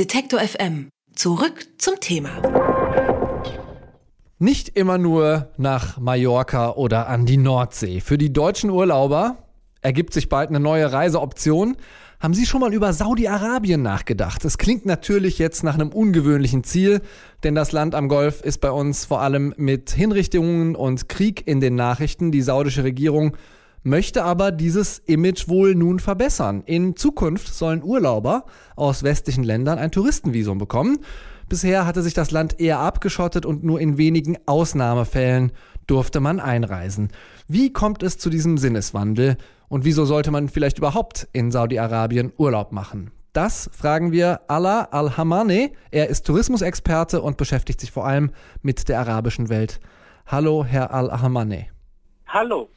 Detektor FM. Zurück zum Thema. Nicht immer nur nach Mallorca oder an die Nordsee. Für die deutschen Urlauber ergibt sich bald eine neue Reiseoption. Haben Sie schon mal über Saudi-Arabien nachgedacht? Das klingt natürlich jetzt nach einem ungewöhnlichen Ziel, denn das Land am Golf ist bei uns vor allem mit Hinrichtungen und Krieg in den Nachrichten. Die saudische Regierung möchte aber dieses Image wohl nun verbessern. In Zukunft sollen Urlauber aus westlichen Ländern ein Touristenvisum bekommen. Bisher hatte sich das Land eher abgeschottet und nur in wenigen Ausnahmefällen durfte man einreisen. Wie kommt es zu diesem Sinneswandel und wieso sollte man vielleicht überhaupt in Saudi-Arabien Urlaub machen? Das fragen wir Allah Al-Hamane. Er ist Tourismusexperte und beschäftigt sich vor allem mit der arabischen Welt. Hallo, Herr Al-Hamane. Hallo.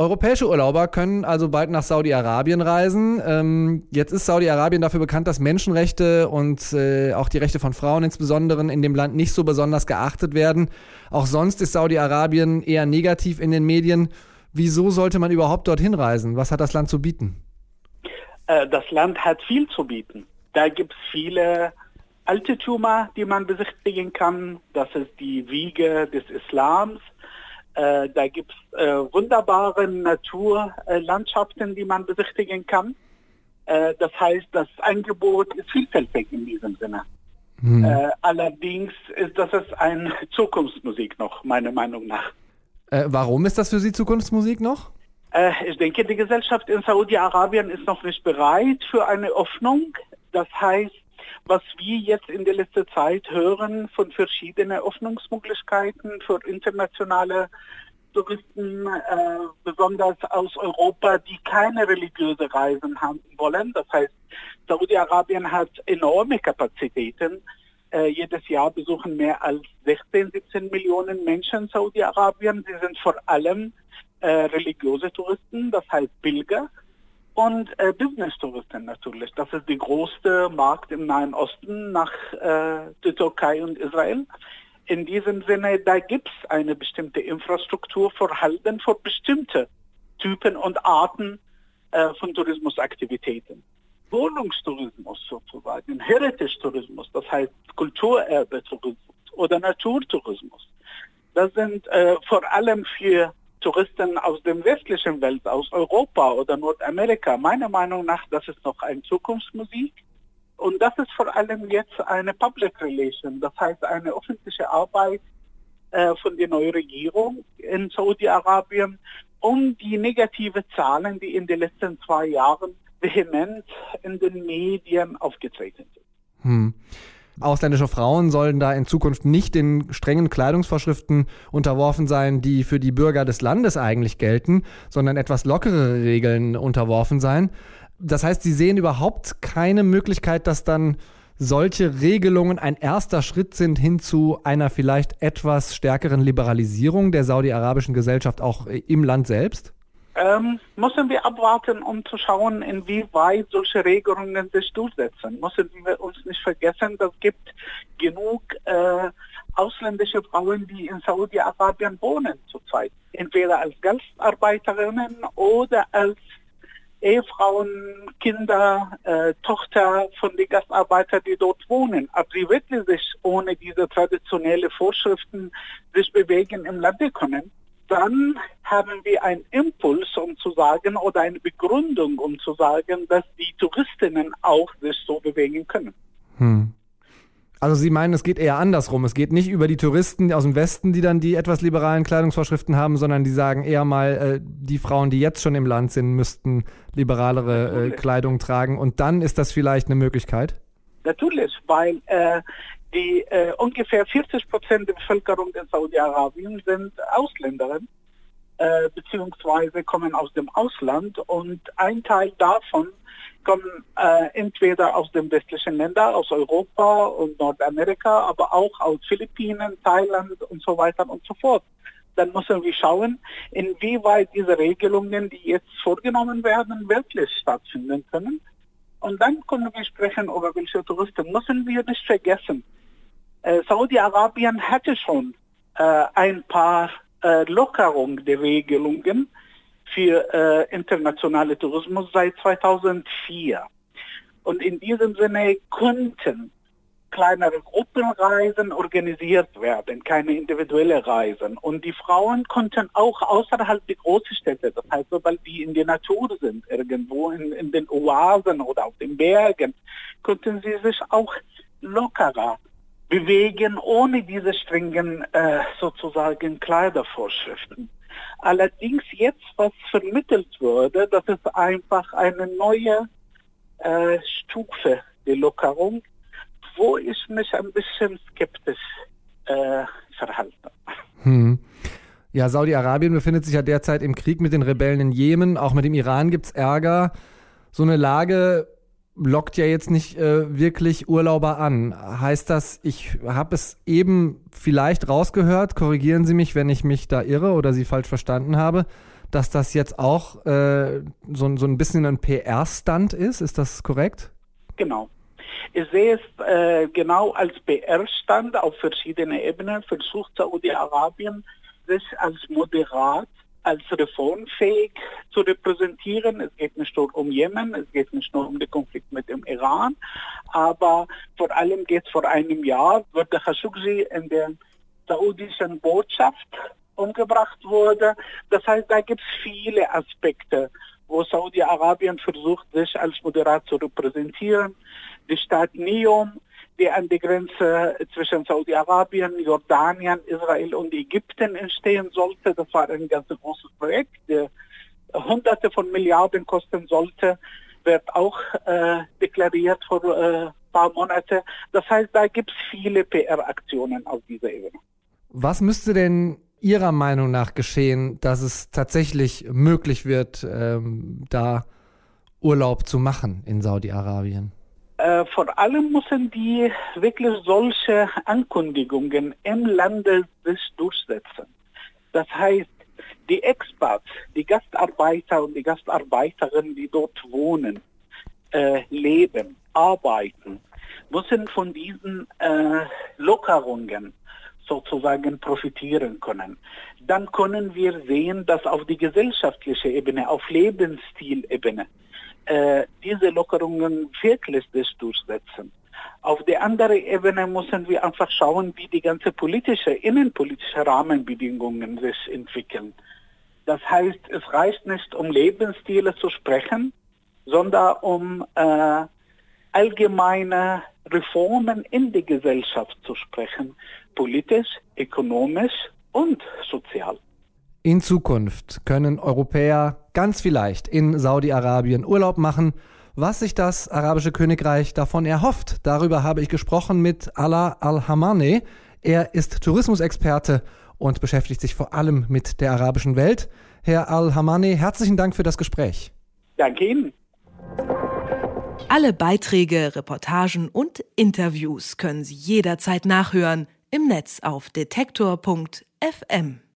Europäische Urlauber können also bald nach Saudi-Arabien reisen. Ähm, jetzt ist Saudi-Arabien dafür bekannt, dass Menschenrechte und äh, auch die Rechte von Frauen insbesondere in dem Land nicht so besonders geachtet werden. Auch sonst ist Saudi-Arabien eher negativ in den Medien. Wieso sollte man überhaupt dorthin reisen? Was hat das Land zu bieten? Äh, das Land hat viel zu bieten. Da gibt es viele Altertümer, die man besichtigen kann. Das ist die Wiege des Islams. Äh, da gibt es äh, wunderbare Naturlandschaften, die man besichtigen kann. Äh, das heißt, das Angebot ist vielfältig in diesem Sinne. Hm. Äh, allerdings ist das ist eine Zukunftsmusik noch, meiner Meinung nach. Äh, warum ist das für Sie Zukunftsmusik noch? Äh, ich denke, die Gesellschaft in Saudi-Arabien ist noch nicht bereit für eine Öffnung. Das heißt, was wir jetzt in der letzten Zeit hören von verschiedenen Öffnungsmöglichkeiten für internationale Touristen, äh, besonders aus Europa, die keine religiöse Reisen haben wollen. Das heißt, Saudi-Arabien hat enorme Kapazitäten. Äh, jedes Jahr besuchen mehr als 16, 17 Millionen Menschen Saudi-Arabien. Sie sind vor allem äh, religiöse Touristen, das heißt Pilger und äh, Business-Touristen natürlich. Das ist der größte Markt im Nahen Osten nach äh, der Türkei und Israel. In diesem Sinne, da gibt es eine bestimmte Infrastruktur vorhanden für bestimmte Typen und Arten äh, von Tourismusaktivitäten. Wohnungstourismus sozusagen, Heritage-Tourismus, das heißt Kulturerbe-Tourismus oder Naturtourismus. Das sind äh, vor allem für Touristen aus dem westlichen Welt, aus Europa oder Nordamerika. Meiner Meinung nach, das ist noch eine Zukunftsmusik. Und das ist vor allem jetzt eine Public Relation, das heißt eine öffentliche Arbeit äh, von der neuen Regierung in Saudi-Arabien, um die negative Zahlen, die in den letzten zwei Jahren vehement in den Medien aufgetreten sind. Hm. Ausländische Frauen sollen da in Zukunft nicht den strengen Kleidungsvorschriften unterworfen sein, die für die Bürger des Landes eigentlich gelten, sondern etwas lockere Regeln unterworfen sein. Das heißt, sie sehen überhaupt keine Möglichkeit, dass dann solche Regelungen ein erster Schritt sind hin zu einer vielleicht etwas stärkeren Liberalisierung der saudi-arabischen Gesellschaft auch im Land selbst? Ähm, müssen wir abwarten, um zu schauen, inwieweit solche Regelungen sich durchsetzen. Müssen wir uns nicht vergessen, dass es gibt genug äh, ausländische Frauen, die in Saudi-Arabien wohnen zurzeit. Entweder als Gastarbeiterinnen oder als Ehefrauen, Kinder, äh, Tochter von den Gastarbeitern, die dort wohnen. Aber sie wirklich sich ohne diese traditionellen Vorschriften sich bewegen im Lande können dann haben wir einen Impuls, um zu sagen, oder eine Begründung, um zu sagen, dass die Touristinnen auch sich so bewegen können. Hm. Also Sie meinen, es geht eher andersrum. Es geht nicht über die Touristen aus dem Westen, die dann die etwas liberalen Kleidungsvorschriften haben, sondern die sagen eher mal, äh, die Frauen, die jetzt schon im Land sind, müssten liberalere äh, Kleidung tragen. Und dann ist das vielleicht eine Möglichkeit? Natürlich, weil äh, die äh, ungefähr 40 Prozent der Bevölkerung in Saudi-Arabien sind Ausländerinnen äh, beziehungsweise kommen aus dem Ausland und ein Teil davon kommen äh, entweder aus den westlichen Ländern, aus Europa und Nordamerika, aber auch aus Philippinen, Thailand und so weiter und so fort. Dann müssen wir schauen, inwieweit diese Regelungen, die jetzt vorgenommen werden, wirklich stattfinden können. Und dann können wir sprechen über welche Touristen. Müssen wir nicht vergessen, äh, Saudi-Arabien hatte schon äh, ein paar äh, Lockerungen der Regelungen für äh, internationale Tourismus seit 2004. Und in diesem Sinne könnten kleinere Gruppenreisen organisiert werden, keine individuelle Reisen. Und die Frauen konnten auch außerhalb der großen Städte, das heißt, sobald die in der Natur sind, irgendwo in, in den Oasen oder auf den Bergen, konnten sie sich auch lockerer bewegen, ohne diese strengen äh, sozusagen Kleidervorschriften. Allerdings jetzt, was vermittelt wurde, das ist einfach eine neue äh, Stufe der Lockerung, wo ich mich ein bisschen skeptisch äh, verhalte. Hm. Ja, Saudi-Arabien befindet sich ja derzeit im Krieg mit den Rebellen in Jemen. Auch mit dem Iran gibt es Ärger. So eine Lage lockt ja jetzt nicht äh, wirklich Urlauber an. Heißt das, ich habe es eben vielleicht rausgehört, korrigieren Sie mich, wenn ich mich da irre oder Sie falsch verstanden habe, dass das jetzt auch äh, so, so ein bisschen ein PR-Stand ist. Ist das korrekt? Genau. Ich sehe es äh, genau als PR-Stand auf verschiedenen Ebenen, versucht Saudi-Arabien sich als moderat als reformfähig zu repräsentieren. Es geht nicht nur um Jemen, es geht nicht nur um den Konflikt mit dem Iran, aber vor allem geht es vor einem Jahr, wird der Khashoggi in der saudischen Botschaft umgebracht wurde. Das heißt, da gibt es viele Aspekte, wo Saudi-Arabien versucht, sich als moderat zu repräsentieren. Die Stadt Neom die an der Grenze zwischen Saudi-Arabien, Jordanien, Israel und Ägypten entstehen sollte. Das war ein ganz großes Projekt, der Hunderte von Milliarden kosten sollte, wird auch äh, deklariert vor ein äh, paar Monate. Das heißt, da gibt es viele PR-Aktionen auf dieser Ebene. Was müsste denn Ihrer Meinung nach geschehen, dass es tatsächlich möglich wird, ähm, da Urlaub zu machen in Saudi-Arabien? Äh, vor allem müssen die wirklich solche Ankündigungen im Lande sich durchsetzen. Das heißt, die Expats, die Gastarbeiter und die Gastarbeiterinnen, die dort wohnen, äh, leben, arbeiten, müssen von diesen äh, Lockerungen sozusagen profitieren können. Dann können wir sehen, dass auf die gesellschaftliche Ebene, auf Lebensstilebene, äh, diese Lockerungen wirklich durchsetzen. Auf der anderen Ebene müssen wir einfach schauen, wie die ganze politische, innenpolitische Rahmenbedingungen sich entwickeln. Das heißt, es reicht nicht, um Lebensstile zu sprechen, sondern um äh, allgemeine Reformen in die Gesellschaft zu sprechen, politisch, ökonomisch und sozial. In Zukunft können Europäer ganz vielleicht in Saudi-Arabien Urlaub machen. Was sich das arabische Königreich davon erhofft, darüber habe ich gesprochen mit Ala Al-Hamane. Er ist Tourismusexperte und beschäftigt sich vor allem mit der arabischen Welt. Herr Al-Hamane, herzlichen Dank für das Gespräch. Danke Ihnen. Alle Beiträge, Reportagen und Interviews können Sie jederzeit nachhören im Netz auf detektor.fm.